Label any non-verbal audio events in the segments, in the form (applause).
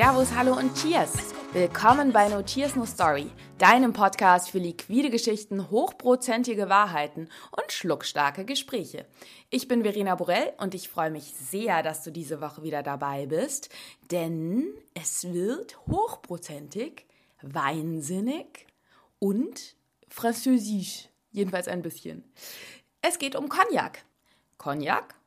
Servus, hallo und Cheers! Willkommen bei No Cheers No Story, deinem Podcast für liquide Geschichten, hochprozentige Wahrheiten und schluckstarke Gespräche. Ich bin Verena Borell und ich freue mich sehr, dass du diese Woche wieder dabei bist, denn es wird hochprozentig, weinsinnig und französisch, jedenfalls ein bisschen. Es geht um Cognac. Cognac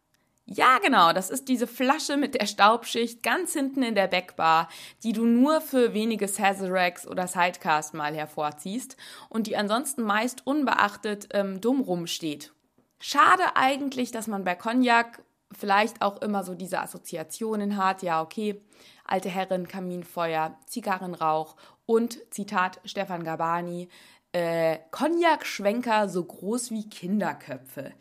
ja, genau, das ist diese Flasche mit der Staubschicht ganz hinten in der Backbar, die du nur für wenige Sazeracs oder Sidecast mal hervorziehst und die ansonsten meist unbeachtet ähm, dumm rumsteht. Schade eigentlich, dass man bei Cognac vielleicht auch immer so diese Assoziationen hat, ja, okay, alte Herren, Kaminfeuer, Zigarrenrauch und, Zitat Stefan Gabani, äh, Cognac-Schwenker so groß wie Kinderköpfe.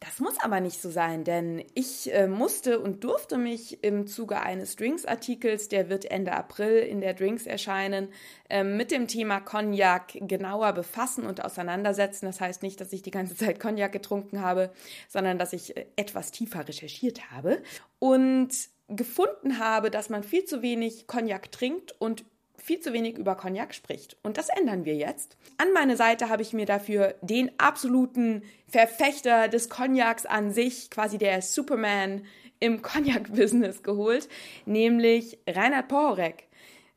Das muss aber nicht so sein, denn ich äh, musste und durfte mich im Zuge eines Drinks-Artikels, der wird Ende April in der Drinks erscheinen, äh, mit dem Thema Cognac genauer befassen und auseinandersetzen. Das heißt nicht, dass ich die ganze Zeit Cognac getrunken habe, sondern dass ich äh, etwas tiefer recherchiert habe und gefunden habe, dass man viel zu wenig Cognac trinkt und viel zu wenig über Cognac spricht. Und das ändern wir jetzt. An meine Seite habe ich mir dafür den absoluten Verfechter des Cognacs an sich, quasi der Superman im Cognac-Business geholt, nämlich Reinhard Pohorek.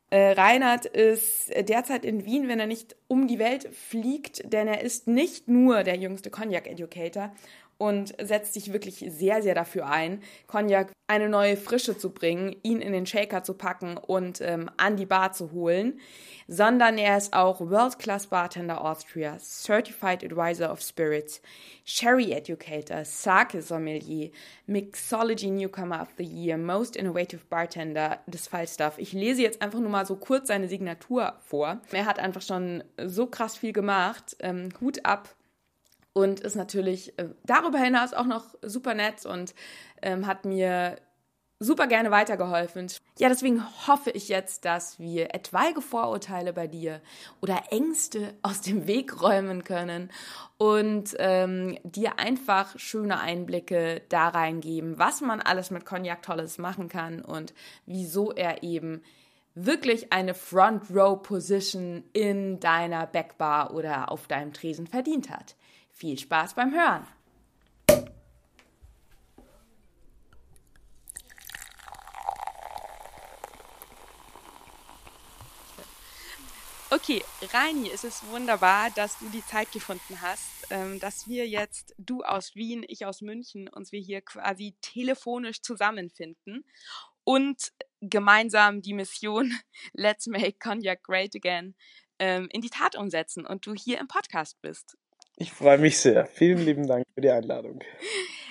Äh, Reinhard ist derzeit in Wien, wenn er nicht um die Welt fliegt, denn er ist nicht nur der jüngste Cognac-Educator und setzt sich wirklich sehr, sehr dafür ein, Cognac eine neue Frische zu bringen, ihn in den Shaker zu packen und ähm, an die Bar zu holen, sondern er ist auch World-Class Bartender Austria, Certified Advisor of Spirits, Sherry Educator, Sake Sommelier, Mixology Newcomer of the Year, Most Innovative Bartender des Falstaff. Ich lese jetzt einfach nur mal so kurz seine Signatur vor. Er hat einfach schon so krass viel gemacht. Ähm, Hut ab und ist natürlich äh, darüber hinaus auch noch super nett und ähm, hat mir super gerne weitergeholfen. Ja, deswegen hoffe ich jetzt, dass wir etwaige Vorurteile bei dir oder Ängste (laughs) aus dem Weg räumen können und ähm, dir einfach schöne Einblicke da reingeben, was man alles mit Cognac Tolles machen kann und wieso er eben wirklich eine Front Row Position in deiner Backbar oder auf deinem Tresen verdient hat. Viel Spaß beim Hören! Okay, Reini, es ist wunderbar, dass du die Zeit gefunden hast, ähm, dass wir jetzt, du aus Wien, ich aus München, uns wir hier quasi telefonisch zusammenfinden und gemeinsam die Mission (laughs) Let's Make Cognac Great Again ähm, in die Tat umsetzen und du hier im Podcast bist. Ich freue mich sehr. Vielen lieben Dank für die Einladung.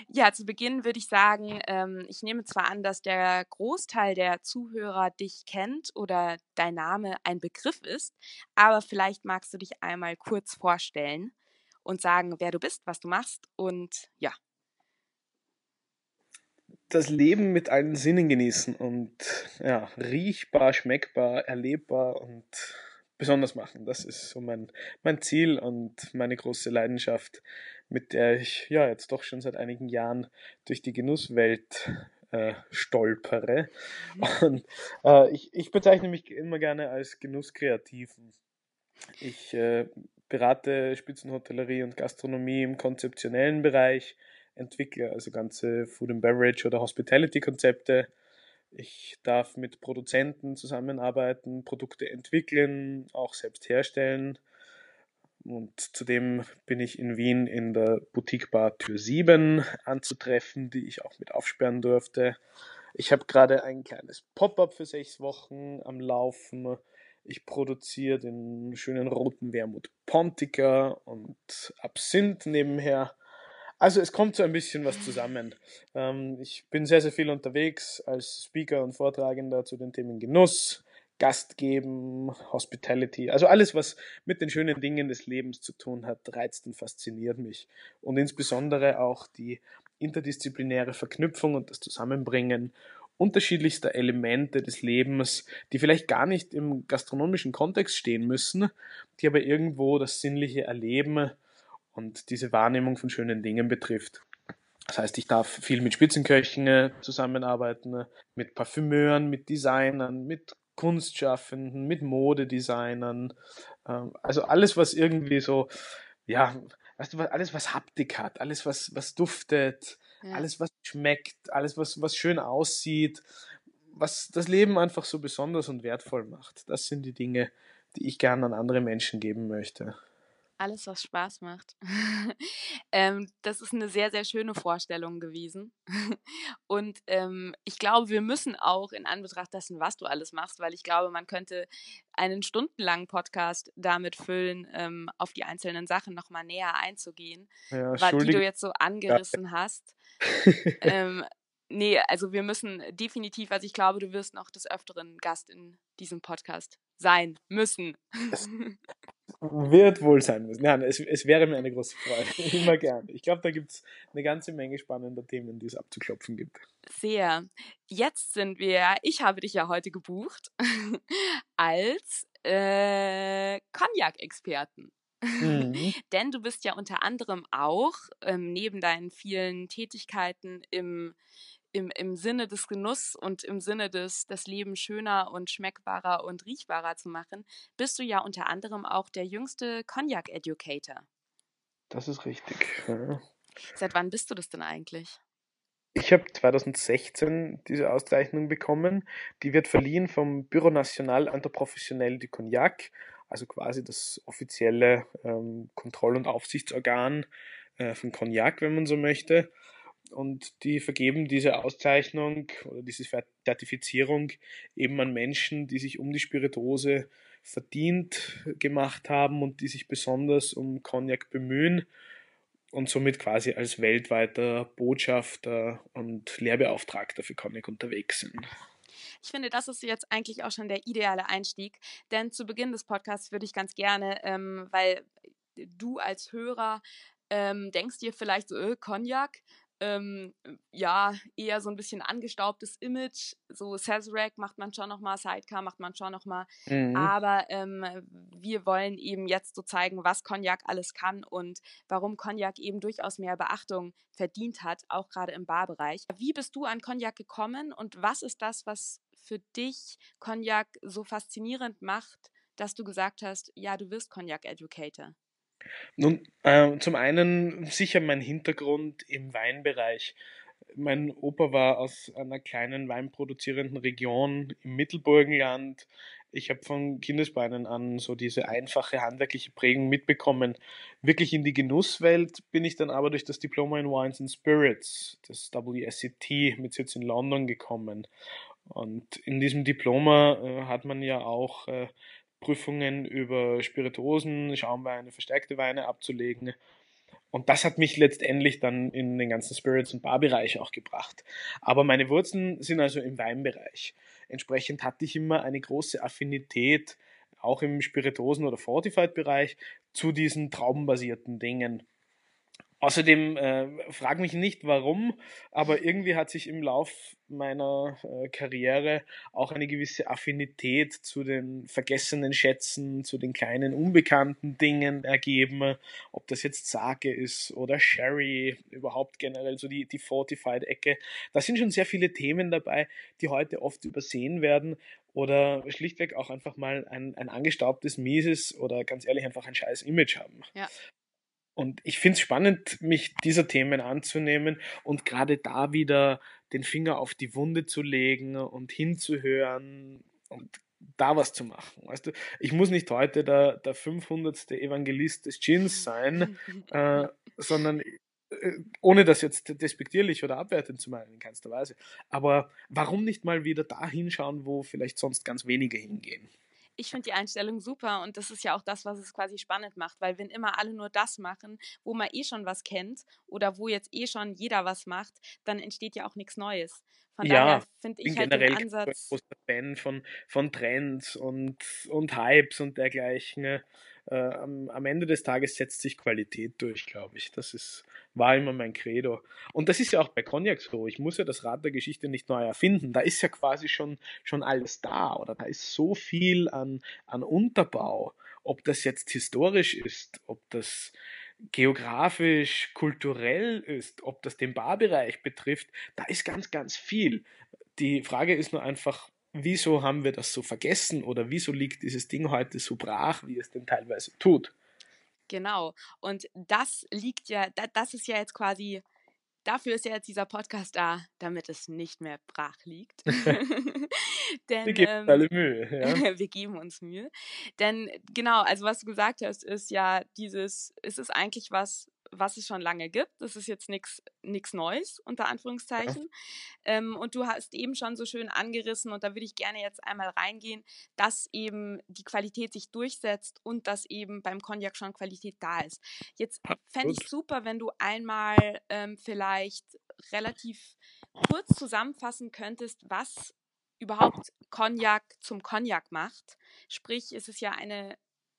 Ja, zu Beginn würde ich sagen, ähm, ich nehme zwar an, dass der Großteil der Zuhörer dich kennt oder dein Name ein Begriff ist, aber vielleicht magst du dich einmal kurz vorstellen und sagen, wer du bist, was du machst und ja. Das Leben mit allen Sinnen genießen und ja, riechbar, schmeckbar, erlebbar und besonders machen. Das ist so mein, mein Ziel und meine große Leidenschaft, mit der ich ja jetzt doch schon seit einigen Jahren durch die Genusswelt äh, stolpere. Und äh, ich, ich bezeichne mich immer gerne als Genusskreativen. Ich äh, berate Spitzenhotellerie und Gastronomie im konzeptionellen Bereich, entwickle also ganze Food and Beverage oder Hospitality Konzepte ich darf mit Produzenten zusammenarbeiten, Produkte entwickeln, auch selbst herstellen. Und zudem bin ich in Wien in der Boutique Bar Tür 7 anzutreffen, die ich auch mit aufsperren durfte. Ich habe gerade ein kleines Pop-up für sechs Wochen am Laufen. Ich produziere den schönen roten Wermut Pontica und Absinth nebenher. Also es kommt so ein bisschen was zusammen. Ähm, ich bin sehr, sehr viel unterwegs als Speaker und Vortragender zu den Themen Genuss, Gastgeben, Hospitality. Also alles, was mit den schönen Dingen des Lebens zu tun hat, reizt und fasziniert mich. Und insbesondere auch die interdisziplinäre Verknüpfung und das Zusammenbringen unterschiedlichster Elemente des Lebens, die vielleicht gar nicht im gastronomischen Kontext stehen müssen, die aber irgendwo das sinnliche Erleben und diese Wahrnehmung von schönen Dingen betrifft. Das heißt, ich darf viel mit Spitzenköchen zusammenarbeiten, mit Parfümeuren, mit Designern, mit Kunstschaffenden, mit Modedesignern. Ähm, also alles, was irgendwie so, ja, weißt du, alles, was Haptik hat, alles, was, was duftet, ja. alles, was schmeckt, alles, was, was schön aussieht, was das Leben einfach so besonders und wertvoll macht. Das sind die Dinge, die ich gerne an andere Menschen geben möchte. Alles, was Spaß macht. (laughs) ähm, das ist eine sehr, sehr schöne Vorstellung gewesen. (laughs) Und ähm, ich glaube, wir müssen auch in Anbetracht dessen, was du alles machst, weil ich glaube, man könnte einen stundenlangen Podcast damit füllen, ähm, auf die einzelnen Sachen nochmal näher einzugehen, ja, die du jetzt so angerissen ja. hast. (laughs) ähm, nee, also wir müssen definitiv, also ich glaube, du wirst noch des Öfteren Gast in diesem Podcast sein müssen. Es wird wohl sein müssen. Nein, es, es wäre mir eine große Freude. (laughs) Immer gern. Ich glaube, da gibt es eine ganze Menge spannender Themen, die es abzuklopfen gibt. Sehr. Jetzt sind wir, ich habe dich ja heute gebucht, (laughs) als äh, Cognac-Experten. Mhm. (laughs) Denn du bist ja unter anderem auch ähm, neben deinen vielen Tätigkeiten im im, im Sinne des Genuss und im Sinne des, das Leben schöner und schmeckbarer und riechbarer zu machen, bist du ja unter anderem auch der jüngste Cognac-Educator. Das ist richtig. Ja. Seit wann bist du das denn eigentlich? Ich habe 2016 diese Auszeichnung bekommen. Die wird verliehen vom Bureau National Interprofessionnel du Cognac, also quasi das offizielle ähm, Kontroll- und Aufsichtsorgan äh, von Cognac, wenn man so möchte und die vergeben diese Auszeichnung oder diese Zertifizierung eben an Menschen, die sich um die Spirituose verdient gemacht haben und die sich besonders um Cognac bemühen und somit quasi als weltweiter Botschafter und Lehrbeauftragter für Cognac unterwegs sind. Ich finde, das ist jetzt eigentlich auch schon der ideale Einstieg, denn zu Beginn des Podcasts würde ich ganz gerne, ähm, weil du als Hörer ähm, denkst dir vielleicht so, äh, Cognac, ähm, ja, eher so ein bisschen angestaubtes Image. So Sazerac macht man schon nochmal, Sidecar macht man schon nochmal. Mhm. Aber ähm, wir wollen eben jetzt so zeigen, was Cognac alles kann und warum Cognac eben durchaus mehr Beachtung verdient hat, auch gerade im Barbereich. Wie bist du an Cognac gekommen und was ist das, was für dich Cognac so faszinierend macht, dass du gesagt hast, ja, du wirst Cognac Educator? Nun, äh, zum einen sicher mein Hintergrund im Weinbereich. Mein Opa war aus einer kleinen weinproduzierenden Region im Mittelburgenland. Ich habe von Kindesbeinen an so diese einfache handwerkliche Prägung mitbekommen. Wirklich in die Genusswelt bin ich dann aber durch das Diploma in Wines and Spirits, das WSET mit Sitz in London gekommen. Und in diesem Diploma äh, hat man ja auch äh, Prüfungen über Spirituosen, Schaumweine, verstärkte Weine abzulegen. Und das hat mich letztendlich dann in den ganzen Spirits- und Barbereich auch gebracht. Aber meine Wurzeln sind also im Weinbereich. Entsprechend hatte ich immer eine große Affinität, auch im Spirituosen- oder Fortified-Bereich, zu diesen traubenbasierten Dingen. Außerdem äh, frag mich nicht warum, aber irgendwie hat sich im Lauf meiner äh, Karriere auch eine gewisse Affinität zu den vergessenen Schätzen, zu den kleinen unbekannten Dingen ergeben, ob das jetzt Sake ist oder Sherry, überhaupt generell so die, die Fortified-Ecke. Da sind schon sehr viele Themen dabei, die heute oft übersehen werden oder schlichtweg auch einfach mal ein, ein angestaubtes, mieses oder ganz ehrlich einfach ein scheiß Image haben. Ja. Und ich finde es spannend, mich dieser Themen anzunehmen und gerade da wieder den Finger auf die Wunde zu legen und hinzuhören und da was zu machen. Weißt du, ich muss nicht heute der, der 500. Evangelist des Gins sein, (laughs) äh, sondern äh, ohne das jetzt despektierlich oder abwertend zu meinen in keinster Weise. Aber warum nicht mal wieder da hinschauen, wo vielleicht sonst ganz wenige hingehen? Ich finde die Einstellung super und das ist ja auch das, was es quasi spannend macht, weil wenn immer alle nur das machen, wo man eh schon was kennt oder wo jetzt eh schon jeder was macht, dann entsteht ja auch nichts Neues. Von ja, daher finde ich halt generell den Ansatz. Ich bin großer Fan von, von Trends und, und Hypes und dergleichen. Äh, am, am Ende des Tages setzt sich Qualität durch, glaube ich. Das ist, war immer mein Credo. Und das ist ja auch bei Cognac so. Ich muss ja das Rad der Geschichte nicht neu erfinden. Da ist ja quasi schon, schon alles da oder da ist so viel an, an Unterbau. Ob das jetzt historisch ist, ob das geografisch, kulturell ist, ob das den Barbereich betrifft, da ist ganz, ganz viel. Die Frage ist nur einfach, wieso haben wir das so vergessen oder wieso liegt dieses Ding heute so brach, wie es denn teilweise tut? Genau. Und das liegt ja, das ist ja jetzt quasi dafür ist ja jetzt dieser Podcast da, damit es nicht mehr brach liegt. (laughs) (laughs) Denn, wir geben ähm, alle Mühe. Ja? (laughs) wir geben uns Mühe. Denn genau, also was du gesagt hast, ist ja dieses, ist es eigentlich was, was es schon lange gibt. Das ist jetzt nichts Neues, unter Anführungszeichen. Ähm, und du hast eben schon so schön angerissen, und da würde ich gerne jetzt einmal reingehen, dass eben die Qualität sich durchsetzt und dass eben beim Cognac schon Qualität da ist. Jetzt fände ich super, wenn du einmal ähm, vielleicht relativ kurz zusammenfassen könntest, was überhaupt Cognac zum Cognac macht. Sprich, es ist ja eine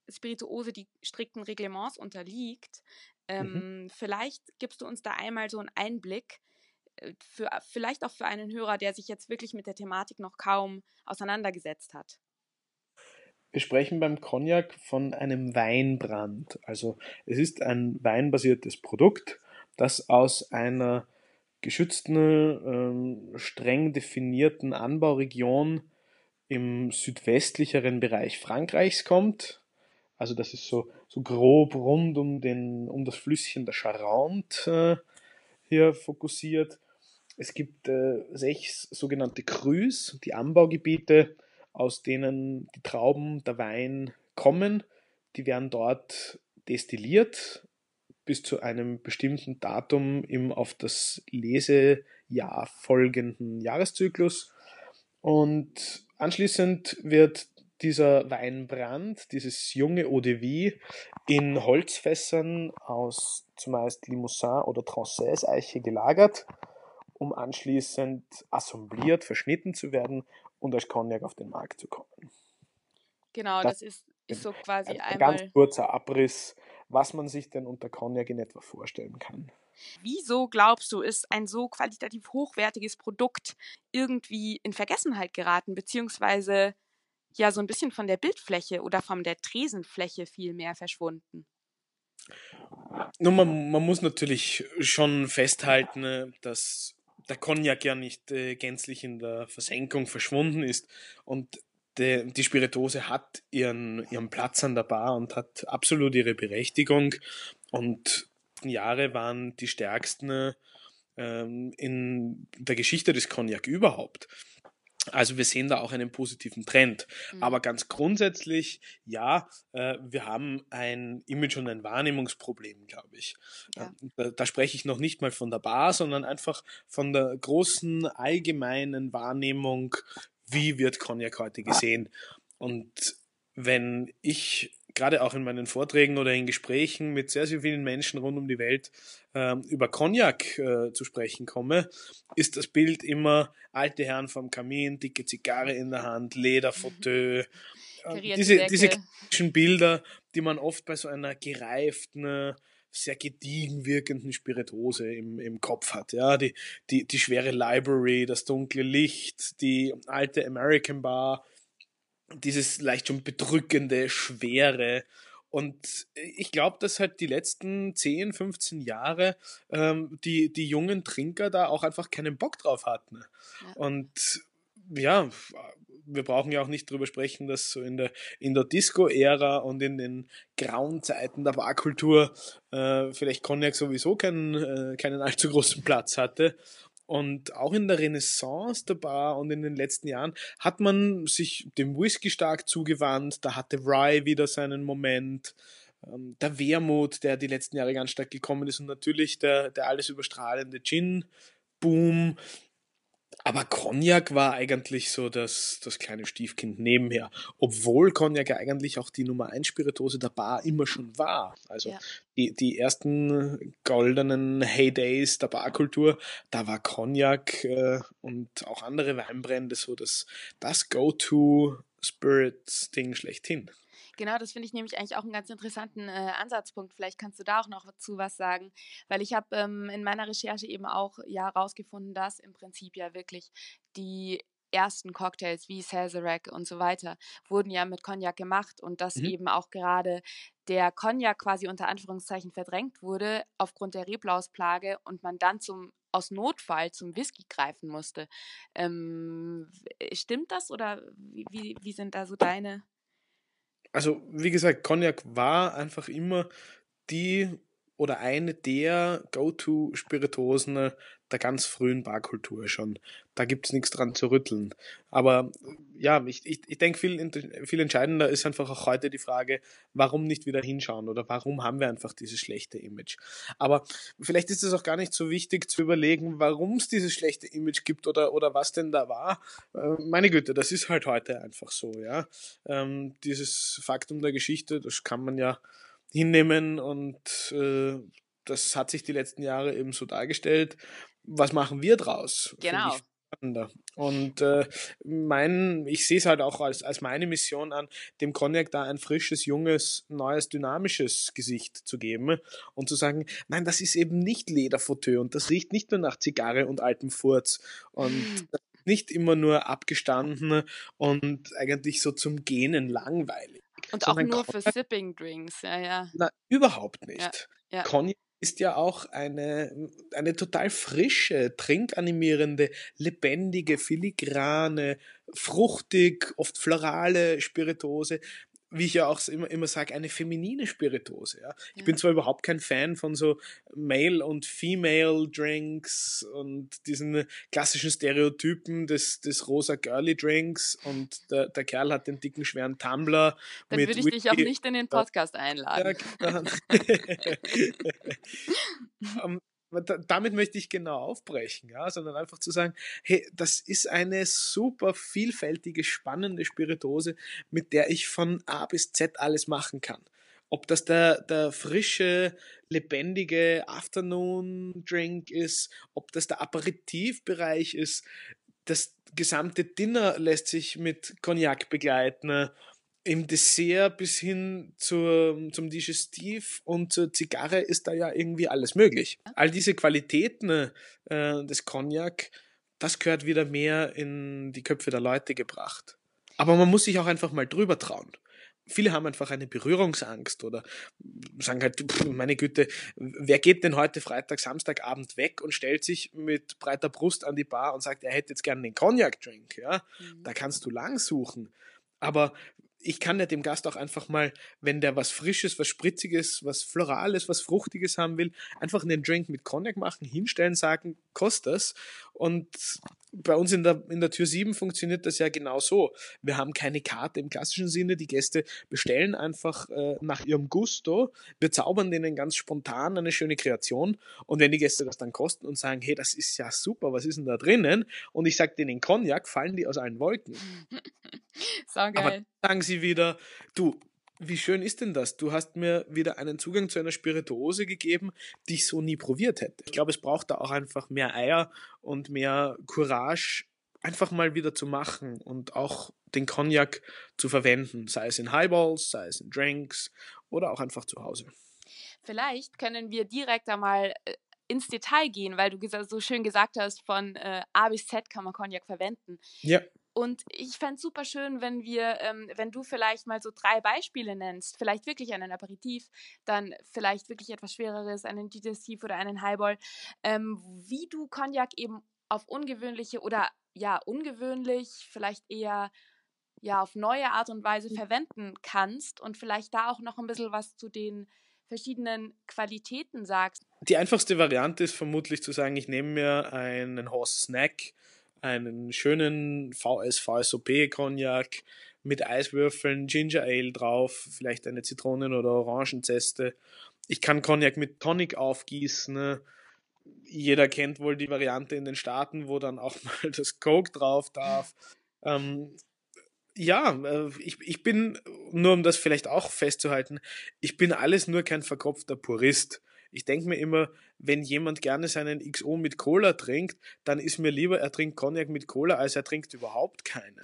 Spirituose, die strikten Reglements unterliegt. Mhm. Ähm, mhm. Vielleicht gibst du uns da einmal so einen Einblick, äh, für, vielleicht auch für einen Hörer, der sich jetzt wirklich mit der Thematik noch kaum auseinandergesetzt hat. Wir sprechen beim Cognac von einem Weinbrand. Also es ist ein weinbasiertes Produkt, das aus einer geschützten, ähm, streng definierten Anbauregion im südwestlicheren Bereich Frankreichs kommt. Also das ist so, so grob rund um, den, um das Flüsschen der Charente äh, hier fokussiert. Es gibt äh, sechs sogenannte Crus, die Anbaugebiete, aus denen die Trauben, der Wein kommen. Die werden dort destilliert bis zu einem bestimmten Datum im auf das Lesejahr folgenden Jahreszyklus. Und anschließend wird dieser Weinbrand, dieses junge Eau de Vie, in Holzfässern aus zumeist Limousin oder Transaise Eiche gelagert, um anschließend assembliert, verschnitten zu werden und als Cognac auf den Markt zu kommen. Genau, das, das ist, ist, so quasi ein, ein ganz kurzer Abriss, was man sich denn unter Cognac in etwa vorstellen kann. Wieso glaubst du, ist ein so qualitativ hochwertiges Produkt irgendwie in Vergessenheit geraten, beziehungsweise ja so ein bisschen von der Bildfläche oder von der Tresenfläche viel mehr verschwunden. Nun, man, man muss natürlich schon festhalten, äh, dass der Cognac ja nicht äh, gänzlich in der Versenkung verschwunden ist und de, die Spiritose hat ihren, ihren Platz an der Bar und hat absolut ihre Berechtigung und Jahre waren die stärksten ähm, in der Geschichte des Cognac überhaupt. Also wir sehen da auch einen positiven Trend. Mhm. Aber ganz grundsätzlich, ja, äh, wir haben ein Image- und ein Wahrnehmungsproblem, glaube ich. Ja. Ähm, da, da, spreche ich noch nicht mal von der Bar, sondern einfach von der großen allgemeinen Wahrnehmung, wie wird Cognac heute gesehen. Und wenn ich gerade auch in meinen Vorträgen oder in Gesprächen mit sehr, sehr vielen Menschen rund um die Welt ähm, über Cognac äh, zu sprechen komme, ist das Bild immer alte Herren vom Kamin, dicke Zigarre in der Hand, Lederfauteuil. Äh, diese, diese klassischen Bilder, die man oft bei so einer gereiften, sehr gediegen wirkenden Spirituose im, im Kopf hat. Ja, die, die, die schwere Library, das dunkle Licht, die alte American Bar, dieses leicht schon bedrückende, schwere. Und ich glaube, dass halt die letzten 10, 15 Jahre ähm, die, die jungen Trinker da auch einfach keinen Bock drauf hatten. Ja. Und ja, wir brauchen ja auch nicht drüber sprechen, dass so in der, in der Disco-Ära und in den grauen Zeiten der Barkultur äh, vielleicht Cognac sowieso keinen, äh, keinen allzu großen Platz hatte. Und auch in der Renaissance der Bar und in den letzten Jahren hat man sich dem Whisky stark zugewandt. Da hatte Rye wieder seinen Moment. Ähm, der Wermut, der die letzten Jahre ganz stark gekommen ist und natürlich der, der alles überstrahlende Gin-Boom. Aber Cognac war eigentlich so das, das kleine Stiefkind nebenher. Obwohl Cognac ja eigentlich auch die Nummer 1 Spirituose der Bar immer schon war. Also ja. die, die ersten goldenen Heydays der Barkultur, da war Cognac äh, und auch andere Weinbrände so das, das Go-To-Spirit-Ding schlechthin. Genau, das finde ich nämlich eigentlich auch einen ganz interessanten äh, Ansatzpunkt. Vielleicht kannst du da auch noch zu was sagen, weil ich habe ähm, in meiner Recherche eben auch ja herausgefunden, dass im Prinzip ja wirklich die ersten Cocktails wie Sazerac und so weiter wurden ja mit Cognac gemacht und dass Mhm. eben auch gerade der Cognac quasi unter Anführungszeichen verdrängt wurde aufgrund der Reblausplage und man dann zum aus Notfall zum Whisky greifen musste. Ähm, stimmt das oder wie, wie, wie sind da so deine? Also, wie gesagt, Cognac war einfach immer die oder eine der Go-To-Spiritosen der ganz frühen Barkultur schon. Da gibt's nichts dran zu rütteln. Aber ja, ich, ich, ich denke, viel, viel entscheidender ist einfach auch heute die Frage, warum nicht wieder hinschauen oder warum haben wir einfach dieses schlechte Image. Aber vielleicht ist es auch gar nicht so wichtig zu überlegen, warum es dieses schlechte Image gibt oder, oder was denn da war. Äh, meine Güte, das ist halt heute einfach so, ja. Ähm, dieses Faktum der Geschichte, das kann man ja hinnehmen und äh, das hat sich die letzten Jahre eben so dargestellt. Was machen wir draus? Genau. Und äh, mein, ich sehe es halt auch als, als meine Mission an, dem Cognac da ein frisches, junges, neues, dynamisches Gesicht zu geben und zu sagen, nein, das ist eben nicht Lederfauteuil und das riecht nicht nur nach Zigarre und altem Furz und ist nicht immer nur abgestanden und eigentlich so zum Gähnen langweilig. Und auch nur für Cognac- Sipping Drinks, ja, ja. na, überhaupt nicht. ja. Cognac ist ja auch eine, eine total frische, trinkanimierende, lebendige, filigrane, fruchtig, oft florale Spirituose. Wie ich ja auch immer, immer sage, eine feminine Spirituose. Ja. Ich Ja. bin zwar überhaupt kein Fan von so Male- und Female-Drinks und diesen klassischen Stereotypen des, des rosa Girly-Drinks und der, der Kerl hat den dicken, schweren Tumbler Dann würde ich dich auch Whisky. nicht in den Podcast einladen. Ja, klar. (laughs) (laughs) Damit möchte ich genau aufbrechen, ja, sondern einfach zu sagen, hey, das ist eine super vielfältige, spannende Spirituose, mit der ich von A bis Z alles machen kann. Ob das der, der frische, lebendige Afternoon-Drink ist, ob das der Aperitivbereich ist, das gesamte Dinner lässt sich mit Cognac begleiten, im Dessert bis hin zur, zum Digestiv und zur Zigarre ist da ja irgendwie alles möglich. All diese Qualitäten äh, des Cognac, das gehört wieder mehr in die Köpfe der Leute gebracht. Aber man muss sich auch einfach mal drüber trauen. Viele haben einfach eine Berührungsangst oder sagen halt, pff, meine Güte, wer geht denn heute Freitag, Samstagabend weg und stellt sich mit breiter Brust an die Bar und sagt, er hätte jetzt gerne den Cognac-Drink, ja? Mhm. Da kannst du lang suchen. Aber ich kann ja dem Gast auch einfach mal, wenn der was Frisches, was Spritziges, was Florales, was Fruchtiges haben will, einfach einen Drink mit Cognac machen, hinstellen, sagen, kostet das. Und bei uns in der, in der Tür 7 funktioniert das ja genau so. Wir haben keine Karte im klassischen Sinne. Die Gäste bestellen einfach äh, nach ihrem Gusto. Wir zaubern denen ganz spontan eine schöne Kreation. Und wenn die Gäste das dann kosten und sagen, hey, das ist ja super, was ist denn da drinnen? Und ich sage denen Cognac, fallen die aus allen Wolken. (laughs) So Aber geil. sagen sie wieder, du, wie schön ist denn das? Du hast mir wieder einen Zugang zu einer Spirituose gegeben, die ich so nie probiert hätte. Ich glaube, es braucht da auch einfach mehr Eier und mehr Courage, einfach mal wieder zu machen und auch den Cognac zu verwenden, sei es in Highballs, sei es in Drinks oder auch einfach zu Hause. Vielleicht können wir direkt einmal äh, ins Detail gehen, weil du so schön gesagt hast, von äh, A bis Z kann man Cognac verwenden. Ja, Und ich fände es super schön, wenn wir, ähm, wenn du vielleicht mal so drei Beispiele nennst, vielleicht wirklich einen Aperitif, dann vielleicht wirklich etwas Schwereres, einen Digestiv oder einen Highball, ähm, wie du Cognac eben auf ungewöhnliche oder ja, ungewöhnlich, vielleicht eher ja, auf neue Art und Weise verwenden kannst und vielleicht da auch noch ein bisschen was zu den verschiedenen Qualitäten sagst. Die einfachste Variante ist vermutlich zu sagen, ich nehme mir einen Horse Snack, einen schönen VS VSOP Cognac mit Eiswürfeln, Ginger Ale drauf, vielleicht eine Zitronen- oder Orangenzeste. Ich kann Cognac mit Tonic aufgießen. ne? Jeder kennt wohl die Variante in den Staaten, wo dann auch (laughs) mal das Coke drauf darf. Ähm, ja, äh, ich, ich bin, nur um das vielleicht auch festzuhalten, ich bin alles nur kein verkopfter Purist. Ich denke mir immer, wenn jemand gerne seinen XO mit Cola trinkt, dann ist mir lieber, er trinkt Cognac mit Cola, als er trinkt überhaupt keinen.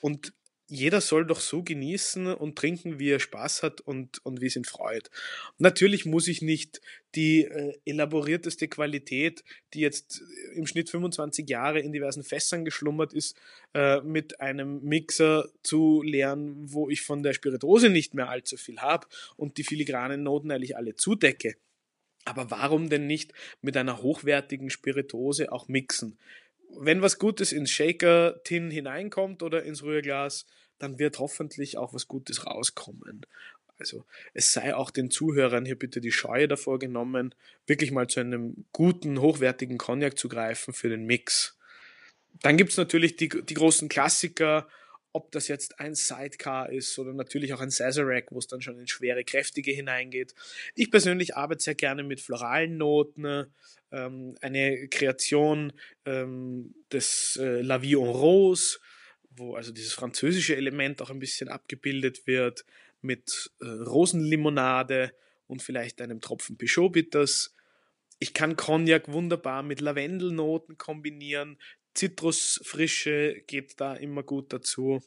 Und jeder soll doch so genießen und trinken, wie er Spaß hat und, und wie es ihn freut. natürlich muss ich nicht die äh, elaborierteste Qualität, die jetzt im Schnitt 25 Jahre in diversen Fässern geschlummert ist, äh, mit einem Mixer zu leeren, wo ich von der Spiritose nicht mehr allzu viel habe und die filigranen Noten eigentlich alle zudecke. Aber warum denn nicht mit einer hochwertigen Spiritose auch mixen? Wenn was Gutes ins Shaker-Tin hineinkommt oder ins Rührglas, dann wird hoffentlich auch was Gutes rauskommen. Also es sei auch den Zuhörern hier bitte die Scheue davor genommen, wirklich mal zu einem guten, hochwertigen Cognac zu greifen für den Mix. Dann gibt es natürlich die, die großen Klassiker, ob das jetzt ein Sidecar ist oder natürlich auch ein Sazerac, wo es dann schon in schwere, kräftige hineingeht. Ich persönlich arbeite sehr gerne mit floralen Noten. Ähm, eine Kreation ähm, des äh, La Vie en Rose, wo also dieses französische Element auch ein bisschen abgebildet wird, mit äh, Rosenlimonade und vielleicht einem Tropfen Peugeot Bitters. Ich kann Cognac wunderbar mit Lavendelnoten kombinieren. Zitrusfrische geht da immer gut dazu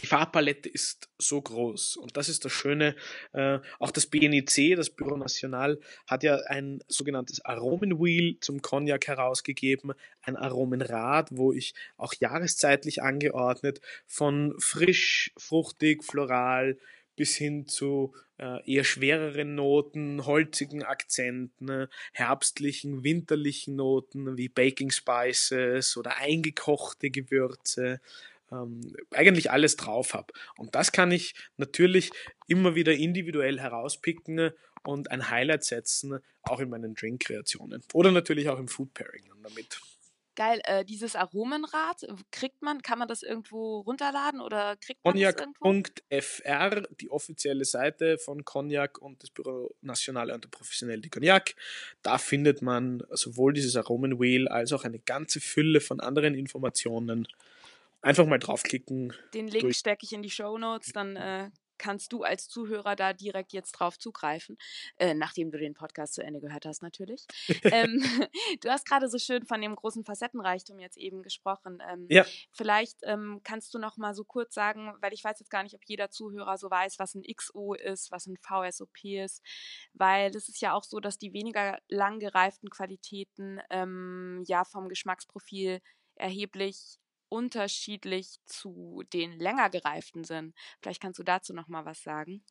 die Farbpalette ist so groß und das ist das Schöne. Äh, auch das BNIC, das Bureau National, hat ja ein sogenanntes Aromenwheel zum Cognac herausgegeben, ein Aromenrad, wo ich auch jahreszeitlich angeordnet von frisch, fruchtig, floral bis hin zu äh, eher schwereren Noten, holzigen Akzenten, herbstlichen, winterlichen Noten wie Baking Spices oder eingekochte Gewürze ähm, eigentlich alles drauf habe. Und das kann ich natürlich immer wieder individuell herauspicken und ein Highlight setzen, auch in meinen Drink-Kreationen. Oder natürlich auch im Food Pairing damit. Geil, äh, dieses Aromenrad, kriegt man, kann man das irgendwo runterladen oder kriegt man Cognac.fr, die offizielle Seite von Cognac und des Bureau National und Professionel de Cognac. Da findet man sowohl dieses Aromenwheel als auch eine ganze Fülle von anderen Informationen Einfach mal draufklicken. Den Link stecke ich in die Show Notes, dann äh, kannst du als Zuhörer da direkt jetzt drauf zugreifen, äh, nachdem du den Podcast zu Ende gehört hast natürlich. (laughs) ähm, (laughs) du hast gerade so schön von dem großen Facettenreichtum jetzt eben gesprochen. Ähm, ja. Vielleicht ähm, kannst du noch mal so kurz sagen, weil ich weiß jetzt gar nicht, ob jeder Zuhörer so weiß, was ein XO ist, was ein VSOP ist, weil es ist ja auch so, dass die weniger lang gereiften Qualitäten ähm, ja vom Geschmacksprofil erheblich unterschiedlich zu den länger gereiften sind. Vielleicht kannst du dazu noch mal was sagen.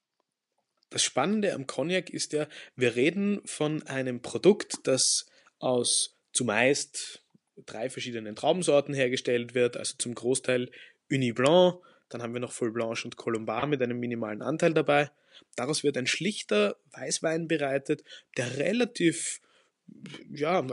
Das Spannende am Cognac ist ja, wir reden von einem Produkt, das aus zumeist drei verschiedenen Traubensorten hergestellt wird, also zum Großteil Uni Blanc, dann haben wir noch Full Blanche und Colombar mit einem minimalen Anteil dabei. Daraus wird ein schlichter Weißwein bereitet, der relativ ja,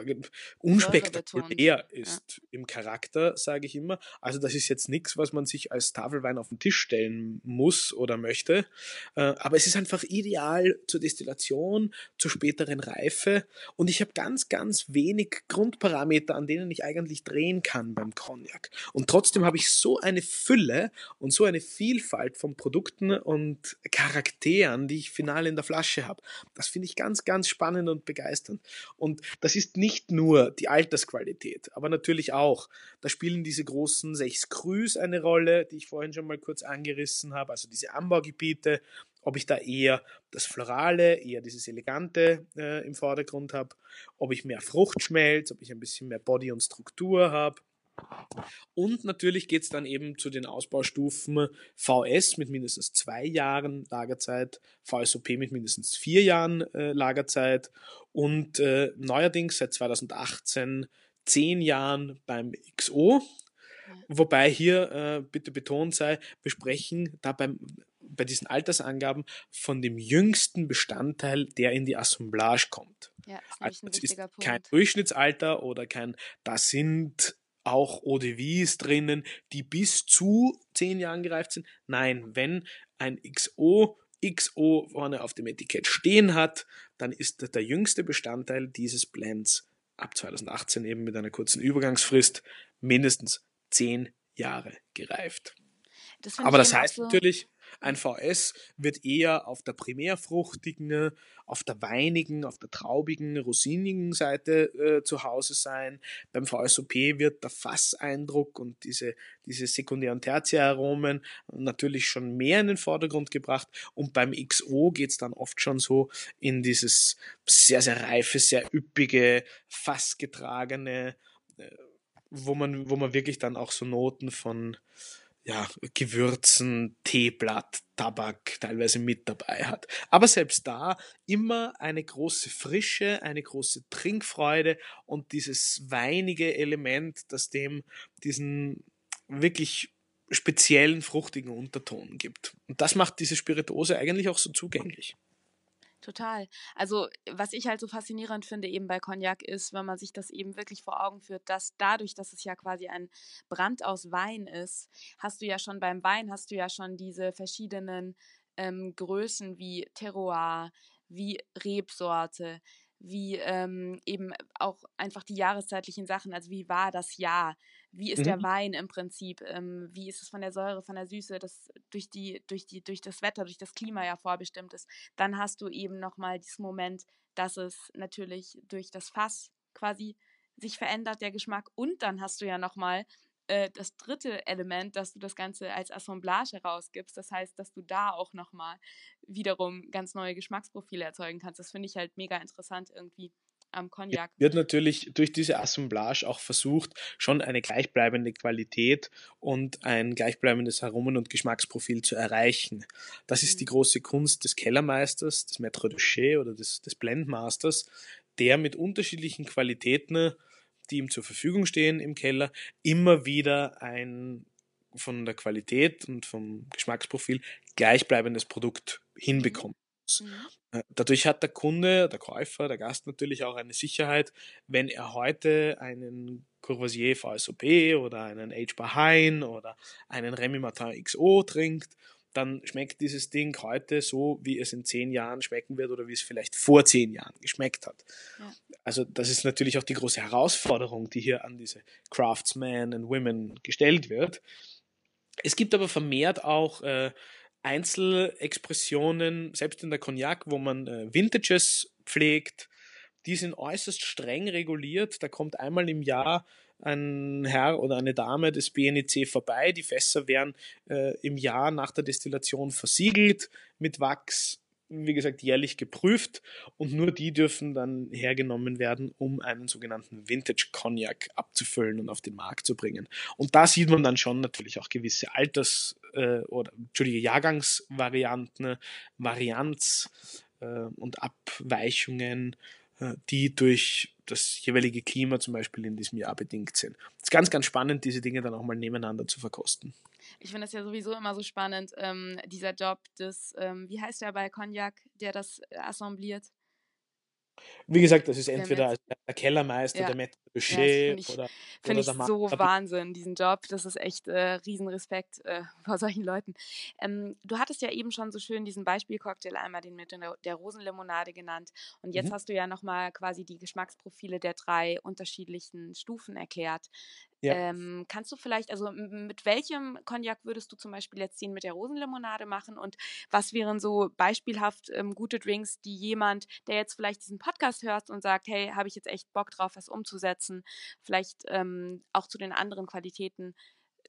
unspektakulär ist ja. im Charakter, sage ich immer. Also das ist jetzt nichts, was man sich als Tafelwein auf den Tisch stellen muss oder möchte. Äh, aber es ist einfach ideal zur Destillation, zur späteren Reife. Und ich habe ganz, ganz wenig Grundparameter, an denen ich eigentlich drehen kann beim Cognac. Und trotzdem habe ich so eine Fülle und so eine Vielfalt von Produkten und Charakteren, die ich final in der Flasche habe. Das finde ich ganz, ganz spannend und begeisternd. Und das ist nicht nur die Altersqualität, aber natürlich auch. Da spielen diese großen sechs Crus eine Rolle, die ich vorhin schon mal kurz angerissen habe, also diese Anbaugebiete, ob ich da eher das Florale, eher dieses Elegante äh, im Vordergrund habe, ob ich mehr Fruchtschmelz, ob ich ein bisschen mehr Body und Struktur habe. Und natürlich geht es dann eben zu den Ausbaustufen VS mit mindestens zwei Jahren Lagerzeit, VSOP mit mindestens vier Jahren äh, Lagerzeit und äh, neuerdings seit 2018 zehn Jahren beim XO. Wobei hier äh, bitte betont sei, wir sprechen da beim, bei diesen Altersangaben von dem jüngsten Bestandteil, der in die Assemblage kommt. Ja, ist also es ist kein Durchschnittsalter oder kein, das sind auch ODVs drinnen, die bis zu zehn Jahren gereift sind. Nein, wenn ein XO XO vorne auf dem Etikett stehen hat, dann ist das der jüngste Bestandteil dieses Blends ab 2018 eben mit einer kurzen Übergangsfrist mindestens zehn Jahre gereift. Das Aber das heißt so natürlich, Ein VS wird eher auf der primärfruchtigen, auf der weinigen, auf der traubigen, rosinigen Seite äh, zu Hause sein. Beim VSOP wird der Fasseindruck und diese, diese Sekundär- und Tertiäraromen natürlich schon mehr in den Vordergrund gebracht. Und beim XO geht es dann oft schon so in dieses sehr, sehr reife, sehr üppige, fassgetragene, äh, wo man, wo man wirklich dann auch so Noten von ja, Gewürzen, Teeblatt, Tabak teilweise mit dabei hat. Aber selbst da immer eine große Frische, eine große Trinkfreude und dieses weinige Element, das dem diesen wirklich speziellen fruchtigen Unterton gibt. Und das macht diese Spirituose eigentlich auch so zugänglich. Total. Also, was ich halt so faszinierend finde eben bei Cognac ist, wenn man sich das eben wirklich vor Augen führt, dass dadurch, dass es ja quasi ein Brand aus Wein ist, hast du ja schon beim Wein, hast du ja schon diese verschiedenen ähm, Größen wie Terroir, wie Rebsorte, wie ähm, eben auch einfach die jahreszeitlichen Sachen, also wie war das Jahr, wie ist mhm. der Wein im Prinzip, ähm, wie ist es von der Säure, von der Süße, das durch die, durch die, durch das Wetter, durch das Klima ja vorbestimmt ist. Dann hast du eben nochmal diesen Moment, dass es natürlich durch das Fass quasi sich verändert, der Geschmack. Und dann hast du ja nochmal äh, das dritte Element, dass du das Ganze als Assemblage herausgibst. Das heißt, dass du da auch nochmal wiederum ganz neue Geschmacksprofile erzeugen kannst. Das finde ich halt mega interessant irgendwie am Cognac. Wird natürlich durch diese Assemblage auch versucht, schon eine gleichbleibende Qualität und ein gleichbleibendes Aromen- und Geschmacksprofil zu erreichen. Das ist die mhm. große Kunst des Kellermeisters, des Maître de Chez oder des, des Blendmasters, der mit unterschiedlichen Qualitäten die ihm zur Verfügung stehen im Keller, immer wieder ein von der Qualität und vom Geschmacksprofil gleichbleibendes Produkt hinbekommt. Mhm. Äh, dadurch hat der Kunde, der Käufer, der Gast natürlich auch eine Sicherheit, wenn er heute einen Courvoisier VSOP oder einen H. Bahain oder einen Remy Martin XO trinkt dann schmeckt dieses Ding heute so, wie es in zehn Jahren schmecken wird oder wie es vielleicht vor zehn Jahren geschmeckt hat. Ja. Also das ist natürlich auch die große Herausforderung, die hier an diese Craftsmen und Women gestellt wird. Es gibt aber vermehrt auch äh, Einzelexpressionen, selbst in der Cognac, wo man äh, Vintages pflegt. Die sind äußerst streng reguliert. Da kommt einmal im Jahr ein Herr oder eine Dame des BNEC vorbei. Die Fässer werden äh, im Jahr nach der Destillation versiegelt mit Wachs, wie gesagt, jährlich geprüft und nur die dürfen dann hergenommen werden, um einen sogenannten Vintage Cognac abzufüllen und auf den Markt zu bringen. Und da sieht man dann schon natürlich auch gewisse Alters- äh, oder, Entschuldige, Jahrgangsvarianten, Varianz äh, und Abweichungen äh, die durch das jeweilige Klima zum Beispiel in diesem Jahr bedingt sind. Es ist ganz, ganz spannend, diese Dinge dann auch mal nebeneinander zu verkosten. Ich finde es ja sowieso immer so spannend, ähm, dieser Job des, ähm, wie heißt der bei Cognac, der das assembliert? Wie gesagt, das ist entweder der Kellermeister, ja. der Maître Boucher ja, oder Finde ich so Wahnsinn, diesen Job. Das ist echt äh, Riesenrespekt äh, (laughs) vor solchen Leuten. Ähm, du hattest ja eben schon so schön diesen Beispielcocktail einmal den mit der, der Rosenlimonade genannt. Und jetzt mhm. hast du ja nochmal quasi die Geschmacksprofile der drei unterschiedlichen Stufen erklärt. Ja. Ähm, kannst du vielleicht, also mit welchem Cognac würdest du zum Beispiel jetzt den mit der Rosenlimonade machen und was wären so beispielhaft ähm, gute Drinks, die jemand, der jetzt vielleicht diesen Podcast hört und sagt, hey, habe ich jetzt echt Bock drauf, was umzusetzen, vielleicht ähm, auch zu den anderen Qualitäten,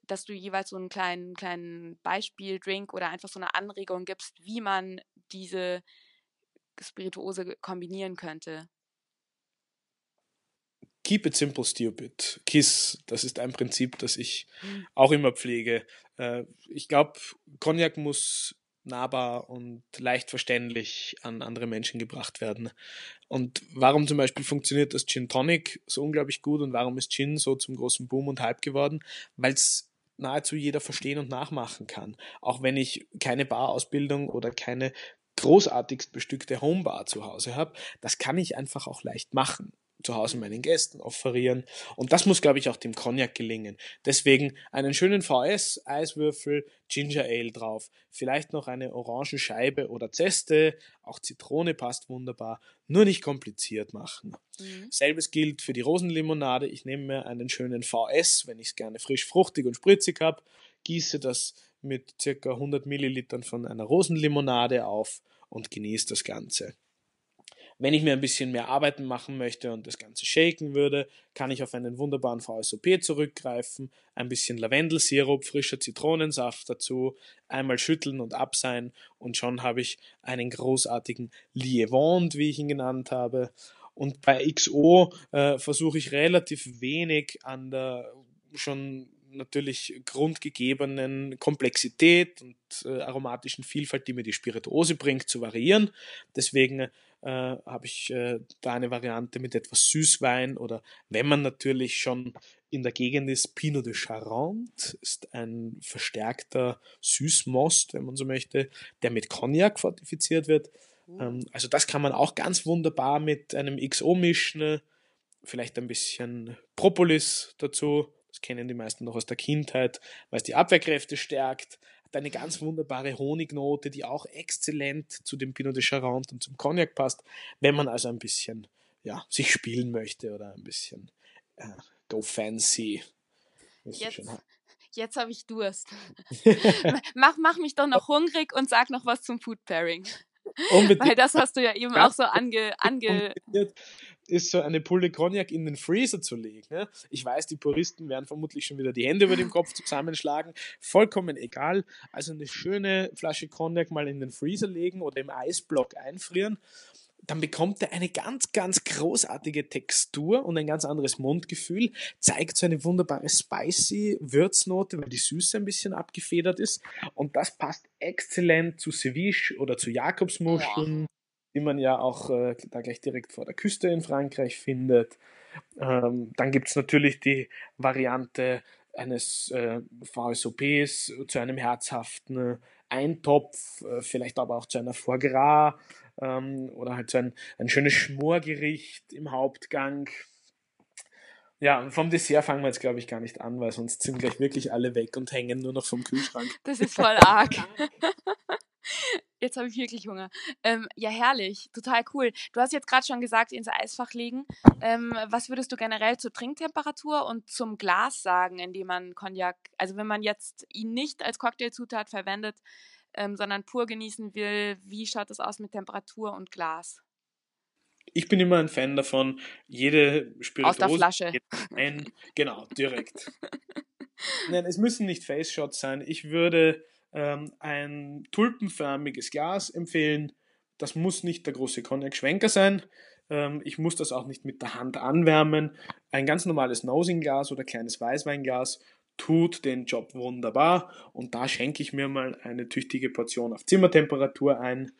dass du jeweils so einen kleinen, kleinen Beispiel-Drink oder einfach so eine Anregung gibst, wie man diese Spirituose kombinieren könnte. Keep it simple, stupid. KISS, das ist ein Prinzip, das ich mhm. auch immer pflege. Äh, ich glaube, Cognac muss nahbar und leicht verständlich an andere Menschen gebracht werden. Und warum zum Beispiel funktioniert das Gin Tonic so unglaublich gut und warum ist Gin so zum großen Boom und Hype geworden? Weil es nahezu jeder verstehen und nachmachen kann. Auch wenn ich keine Barausbildung oder keine großartigst bestückte Homebar zu Hause habe, das kann ich einfach auch leicht machen zu Hause meinen Gästen offerieren. Und das muss, glaube ich, auch dem Cognac gelingen. Deswegen einen schönen VS, Eiswürfel, Ginger Ale drauf, vielleicht noch eine Orangenscheibe oder Zeste, auch Zitrone passt wunderbar, nur nicht kompliziert machen. Mhm. Selbes gilt für die Rosenlimonade. Ich nehme mir einen schönen VS, wenn ich es gerne frisch, fruchtig und spritzig habe, gieße das mit circa 100 Millilitern von einer Rosenlimonade auf und genieße das Ganze. Wenn ich mir ein bisschen mehr Arbeiten machen möchte und das Ganze shaken würde, kann ich auf einen wunderbaren VSOP zurückgreifen, ein bisschen Lavendelsirup, frischer Zitronensaft dazu, einmal schütteln und abseihen und schon habe ich einen großartigen Lievant, wie ich ihn genannt habe. Und bei XO äh, versuche ich relativ wenig an der schon natürlich grundgegebenen Komplexität und äh, aromatischen Vielfalt, die mir die Spirituose bringt, zu variieren. Deswegen äh, habe ich äh, da eine Variante mit etwas Süßwein oder wenn man natürlich schon in der Gegend ist, Pinot de Charente ist ein verstärkter Süßmost, wenn man so möchte, der mit Cognac fortifiziert wird. Uh. Ähm, also das kann man auch ganz wunderbar mit einem XO mischen, vielleicht ein bisschen Propolis dazu, kennen die meisten noch aus der Kindheit, weil es die Abwehrkräfte stärkt eine ganz wunderbare Honignote, die auch exzellent zu dem Pinot de Charente und zum Cognac passt, wenn man also ein bisschen ja, sich spielen möchte oder ein bisschen äh, go fancy. Jetzt, jetzt habe ich Durst. (laughs) (laughs) mach, mach mich doch noch hungrig und sag noch was zum Food Pairing. Unbedingt. Weil das hast du ja eben auch so ange, ange ist so eine Pulle Cognac in den Freezer zu legen. Ne? Ich weiß, die Puristen werden vermutlich schon wieder die Hände über dem Kopf zusammenschlagen. Vollkommen egal. Also eine schöne Flasche Cognac mal in den Freezer legen oder im Eisblock einfrieren. Dann bekommt er eine ganz, ganz großartige Textur und ein ganz anderes Mundgefühl. Zeigt so eine wunderbare spicy Würznote, weil die Süße ein bisschen abgefedert ist. Und das passt exzellent zu Ceviche oder zu Jakobsmuscheln. Ja die man ja auch äh, da gleich direkt vor der Küste in Frankreich findet. Ähm, dann gibt es natürlich die Variante eines äh, VSOPs zu einem herzhaften Eintopf, äh, vielleicht aber auch zu einer Foie Gras ähm, oder halt so ein, ein schönes Schmorgericht im Hauptgang. Ja, und vom Dessert fangen wir jetzt, glaube ich, gar nicht an, weil sonst sind gleich wirklich alle weg und hängen nur noch vom Kühlschrank. (laughs) Das ist voll arg. (laughs) Jetzt habe ich wirklich Hunger. Ähm, ja, herrlich, total cool. Du hast jetzt gerade schon gesagt, ins Eisfach legen. Ähm, was würdest du generell zur Trinktemperatur und zum Glas sagen, in dem man Cognac, also wenn man jetzt ihn nicht als Cocktailzutat verwendet, ähm, sondern pur genießen will, wie schaut es aus mit Temperatur und Glas? Ich bin immer ein Fan davon, jede Spirituose. Aus der Flasche. Ein, genau, direkt. (laughs) Nein, es müssen nicht Face Shots sein. Ich würde ähm, ein tulpenförmiges Glas empfehlen. Das muss nicht der große Cognac-Schwenker sein. Ähm, ich muss das auch nicht mit der Hand anwärmen. Ein ganz normales Nosing-Glas oder kleines Weißweinglas tut den Job wunderbar. Und da schenke ich mir mal eine tüchtige Portion auf Zimmertemperatur ein.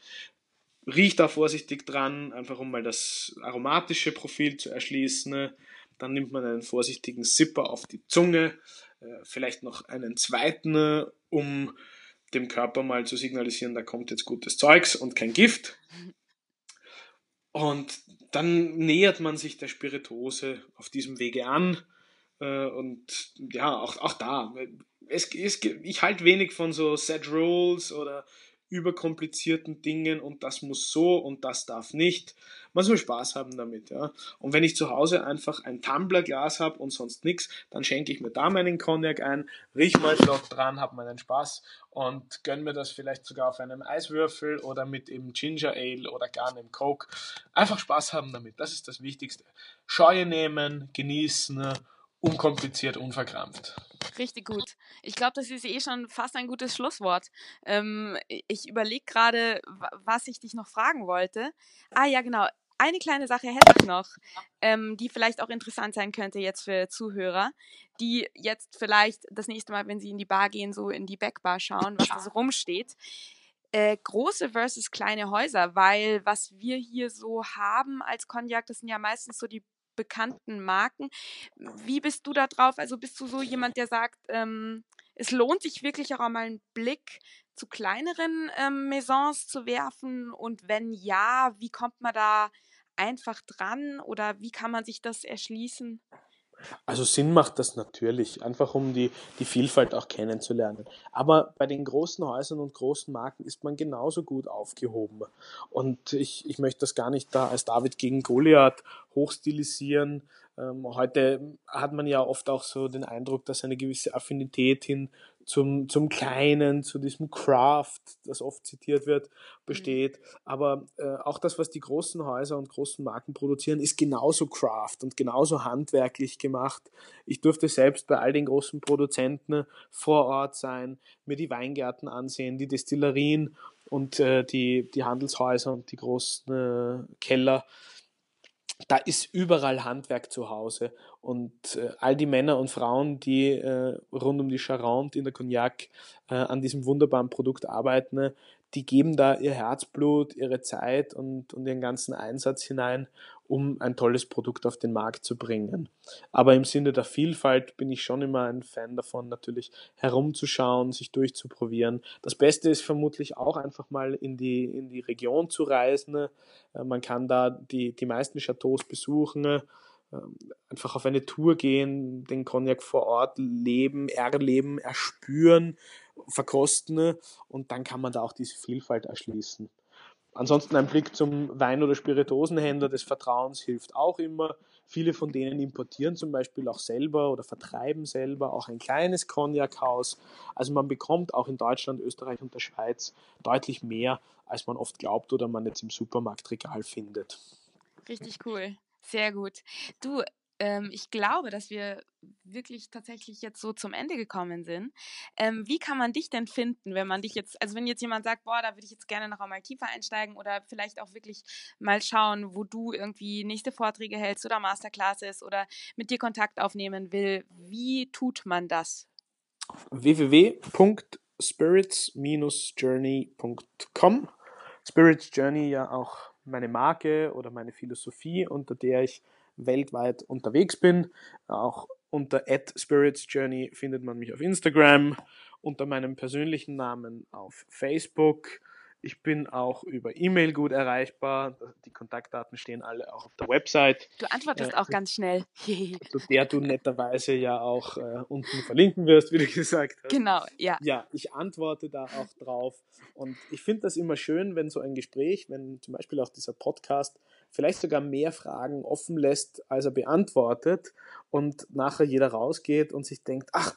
Riecht da vorsichtig dran, einfach um mal das aromatische Profil zu erschließen. Dann nimmt man einen vorsichtigen Zipper auf die Zunge, äh, vielleicht noch einen zweiten, um dem Körper mal zu signalisieren, da kommt jetzt gutes Zeugs und kein Gift. Und dann nähert man sich der Spirituose auf diesem Wege an. Äh, und ja, auch, auch da. Es, es, ich halte wenig von so Set Rules oder überkomplizierten Dingen und das muss so und das darf nicht. Man soll Spaß haben damit, ja. Und wenn ich zu Hause einfach ein Tumblerglas habe und sonst nichts, dann schenke ich mir da meinen Cognac ein, riech mal flott dran, habe meinen Spaß und gönn mir das vielleicht sogar auf einem Eiswürfel oder mit eben Ginger Ale oder gar einem Coke. Einfach Spaß haben damit, das ist das Wichtigste. Scheue nehmen, genießen, unkompliziert, unverkrampft. Richtig gut. Ich glaube, das ist eh schon fast ein gutes Schlusswort. Ähm, ich überlege gerade, was ich dich noch fragen wollte. Ah ja, genau. Eine kleine Sache hätte ich noch, ähm, die vielleicht auch interessant sein könnte jetzt für Zuhörer, die jetzt vielleicht das nächste Mal, wenn sie in die Bar gehen, so in die Backbar schauen, was da so rumsteht. Äh, große versus kleine Häuser, weil was wir hier so haben als Cognac, das sind ja meistens so die bekannten Marken. Wie bist du da drauf? Also bist du so jemand, der sagt, ähm, es lohnt sich wirklich auch mal einen Blick zu kleineren ähm, Maisons zu werfen? Und wenn ja, wie kommt man da einfach dran oder wie kann man sich das erschließen? Also Sinn macht das natürlich, einfach um die, die Vielfalt auch kennenzulernen. Aber bei den großen Häusern und großen Marken ist man genauso gut aufgehoben. Und ich, ich möchte das gar nicht da als David gegen Goliath hochstilisieren. Ähm, heute hat man ja oft auch so den Eindruck, dass eine gewisse Affinität hin zum, zum Kleinen, zu diesem Craft, das oft zitiert wird, besteht. Mhm. Aber äh, auch das, was die großen Häuser und großen Marken produzieren, ist genauso Craft und genauso handwerklich gemacht. Ich durfte selbst bei all den großen Produzenten vor Ort sein, mir die Weingärten ansehen, die Destillerien und äh, die, die Handelshäuser und die großen äh, Keller da ist überall Handwerk zu Hause. Und äh, all die Männer und Frauen, die äh, rund um die Charente in der Cognac äh, an diesem wunderbaren Produkt arbeiten, die geben da ihr Herzblut, ihre Zeit und, und ihren ganzen Einsatz hinein, um ein tolles Produkt auf den Markt zu bringen. Aber im Sinne der Vielfalt bin ich schon immer ein Fan davon, natürlich herumzuschauen, sich durchzuprobieren. Das Beste ist vermutlich auch einfach mal in die, in die Region zu reisen. Äh, man kann da die, die meisten Chateaus besuchen ähm, einfach auf eine Tour gehen, den Cognac vor Ort leben, erleben, erspüren verkosten und dann kann man da auch diese Vielfalt erschließen. Ansonsten ein Blick zum Wein- oder Spirituosenhändler des Vertrauens hilft auch immer. Viele von denen importieren zum Beispiel auch selber oder vertreiben selber auch ein kleines Cognac-Haus. Also man bekommt auch in Deutschland, Österreich und der Schweiz deutlich mehr, als man oft glaubt oder man jetzt im Supermarktregal findet. Richtig cool. Sehr gut. Du, ähm, ich glaube, dass wir wirklich tatsächlich jetzt so zum Ende gekommen sind. Ähm, wie kann man dich denn finden, wenn man dich jetzt, also wenn jetzt jemand sagt, boah, da würde ich jetzt gerne noch einmal tiefer einsteigen oder vielleicht auch wirklich mal schauen, wo du irgendwie nächste Vorträge hältst oder Masterclasses oder mit dir Kontakt aufnehmen will, wie tut man das? www.spirits-journey.com Spirits Journey ja auch meine Marke oder meine Philosophie, unter der ich weltweit unterwegs bin. Auch unter @spiritsjourney findet man mich auf Instagram, unter meinem persönlichen Namen auf Facebook ich bin auch über E-Mail gut erreichbar. Die Kontaktdaten stehen alle auch auf der Website. Du antwortest äh, auch ganz schnell. zu (laughs) der du netterweise ja auch äh, unten verlinken wirst, wie du gesagt hast. Genau, ja. Ja, ich antworte da auch drauf. Und ich finde das immer schön, wenn so ein Gespräch, wenn zum Beispiel auch dieser Podcast vielleicht sogar mehr Fragen offen lässt, als er beantwortet und nachher jeder rausgeht und sich denkt, ach,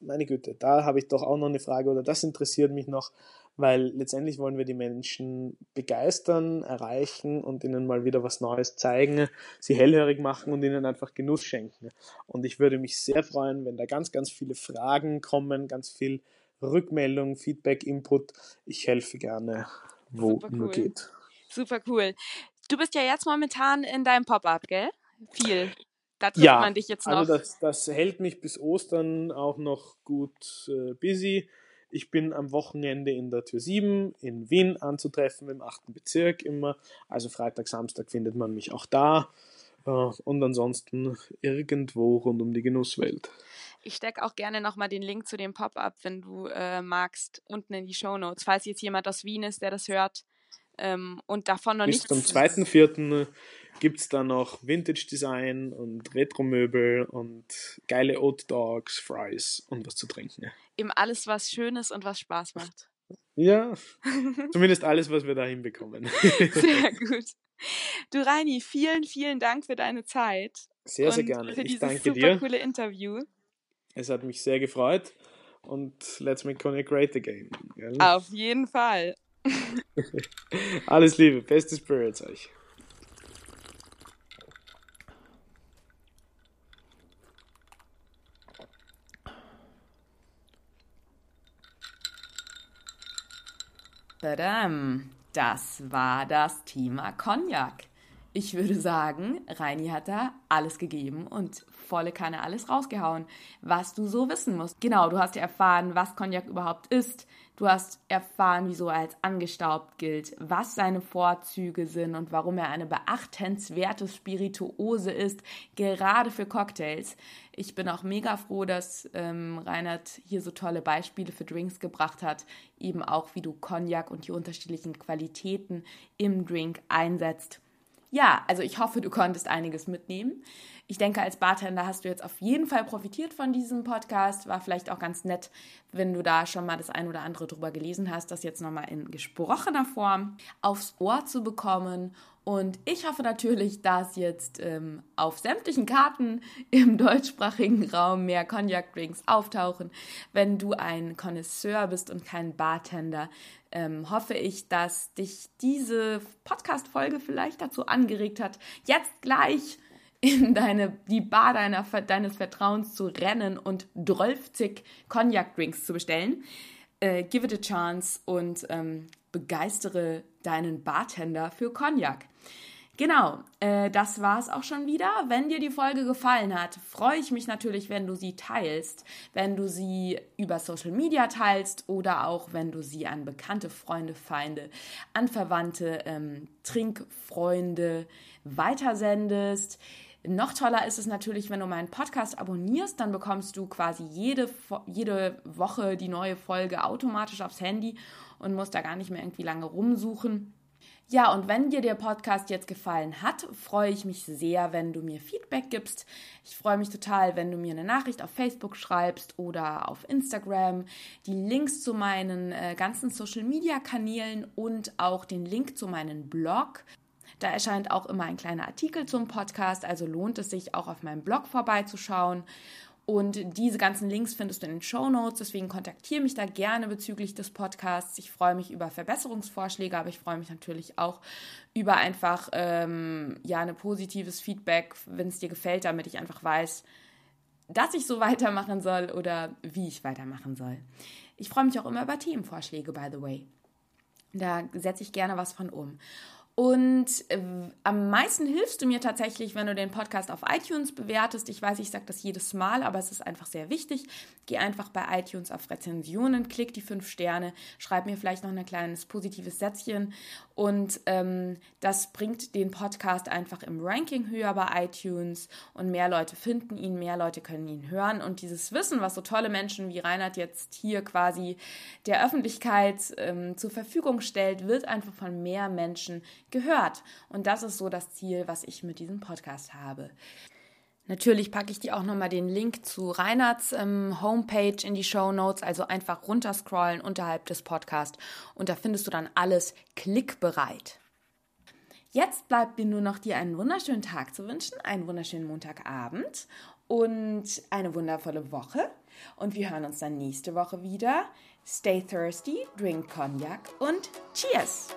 meine Güte, da habe ich doch auch noch eine Frage oder das interessiert mich noch weil letztendlich wollen wir die Menschen begeistern, erreichen und ihnen mal wieder was Neues zeigen, sie hellhörig machen und ihnen einfach Genuss schenken. Und ich würde mich sehr freuen, wenn da ganz, ganz viele Fragen kommen, ganz viel Rückmeldung, Feedback, Input. Ich helfe gerne, wo Super nur geht. Super cool. Du bist ja jetzt momentan in deinem Pop-up, gell? Viel. Da trifft ja, man dich jetzt also noch. Also das, das hält mich bis Ostern auch noch gut äh, busy. Ich bin am Wochenende in der Tür 7 in Wien anzutreffen, im 8. Bezirk immer. Also Freitag, Samstag findet man mich auch da. Äh, und ansonsten irgendwo rund um die Genusswelt. Ich stecke auch gerne nochmal den Link zu dem Pop-up, wenn du äh, magst, unten in die Show Notes. Falls jetzt jemand aus Wien ist, der das hört ähm, und davon noch Bis nichts. Zum 2.4 gibt es da noch Vintage Design und Retro-Möbel und geile Oat Dogs, Fries und was zu trinken. Eben alles, was schön ist und was Spaß macht. Ja, (laughs) zumindest alles, was wir da hinbekommen. Sehr (laughs) gut. Du Reini, vielen, vielen Dank für deine Zeit. Sehr, sehr gerne. Für dieses ich danke super dir. coole Interview. Es hat mich sehr gefreut und let's make Connect great again. Gell? Auf jeden Fall. (laughs) Alles Liebe, beste Spirits euch. Das war das Thema Cognac. Ich würde sagen, Reini hat da alles gegeben und volle Kanne alles rausgehauen, was du so wissen musst. Genau, du hast ja erfahren, was Cognac überhaupt ist. Du hast erfahren, wieso er als angestaubt gilt, was seine Vorzüge sind und warum er eine beachtenswerte Spirituose ist, gerade für Cocktails. Ich bin auch mega froh, dass ähm, Reinhard hier so tolle Beispiele für Drinks gebracht hat, eben auch wie du Cognac und die unterschiedlichen Qualitäten im Drink einsetzt. Ja, also ich hoffe, du konntest einiges mitnehmen. Ich denke, als Bartender hast du jetzt auf jeden Fall profitiert von diesem Podcast. War vielleicht auch ganz nett, wenn du da schon mal das ein oder andere drüber gelesen hast, das jetzt nochmal in gesprochener Form aufs Ohr zu bekommen Und ich hoffe natürlich, dass jetzt ähm, auf sämtlichen Karten im deutschsprachigen Raum mehr Cognac-Drinks auftauchen. Wenn du ein Connoisseur bist und kein Bartender, ähm, hoffe ich, dass dich diese Podcast-Folge vielleicht dazu angeregt hat, jetzt gleich in deine, die Bar deiner, deines Vertrauens zu rennen und 12 Cognac-Drinks zu bestellen. Äh, give it a chance und ähm, begeistere deinen Bartender für Cognac. Genau, äh, das es auch schon wieder. Wenn dir die Folge gefallen hat, freue ich mich natürlich, wenn du sie teilst, wenn du sie über Social Media teilst oder auch wenn du sie an bekannte Freunde, Feinde, an Verwandte, ähm, Trinkfreunde weitersendest. Noch toller ist es natürlich, wenn du meinen Podcast abonnierst, dann bekommst du quasi jede, jede Woche die neue Folge automatisch aufs Handy und musst da gar nicht mehr irgendwie lange rumsuchen. Ja, und wenn dir der Podcast jetzt gefallen hat, freue ich mich sehr, wenn du mir Feedback gibst. Ich freue mich total, wenn du mir eine Nachricht auf Facebook schreibst oder auf Instagram. Die Links zu meinen äh, ganzen Social-Media-Kanälen und auch den Link zu meinem Blog. Da erscheint auch immer ein kleiner Artikel zum Podcast, also lohnt es sich auch auf meinem Blog vorbeizuschauen. Und diese ganzen Links findest du in den Show Notes. Deswegen kontaktiere mich da gerne bezüglich des Podcasts. Ich freue mich über Verbesserungsvorschläge, aber ich freue mich natürlich auch über einfach ähm, ja ein positives Feedback, wenn es dir gefällt, damit ich einfach weiß, dass ich so (laughs) weitermachen soll oder wie ich weitermachen soll. Ich freue mich auch immer über Themenvorschläge, by the way. Da setze ich gerne was von um. Und äh, am meisten hilfst du mir tatsächlich, wenn du den Podcast auf iTunes bewertest. Ich weiß, ich sage das jedes Mal, aber es ist einfach sehr wichtig. Geh einfach bei iTunes auf Rezensionen, klick die fünf Sterne, schreib mir vielleicht noch ein kleines positives Sätzchen. Und ähm, das bringt den Podcast einfach im Ranking höher bei iTunes und mehr Leute finden ihn, mehr Leute können ihn hören. Und dieses Wissen, was so tolle Menschen wie Reinhard jetzt hier quasi der Öffentlichkeit ähm, zur Verfügung stellt, wird einfach von mehr Menschen gehört. Und das ist so das Ziel, was ich mit diesem Podcast habe. Natürlich packe ich dir auch nochmal den Link zu Reinhards ähm, Homepage in die Show Notes, also einfach runterscrollen unterhalb des Podcasts und da findest du dann alles klickbereit. Jetzt bleibt mir nur noch dir einen wunderschönen Tag zu wünschen, einen wunderschönen Montagabend und eine wundervolle Woche. Und wir hören uns dann nächste Woche wieder. Stay thirsty, drink Cognac und Cheers!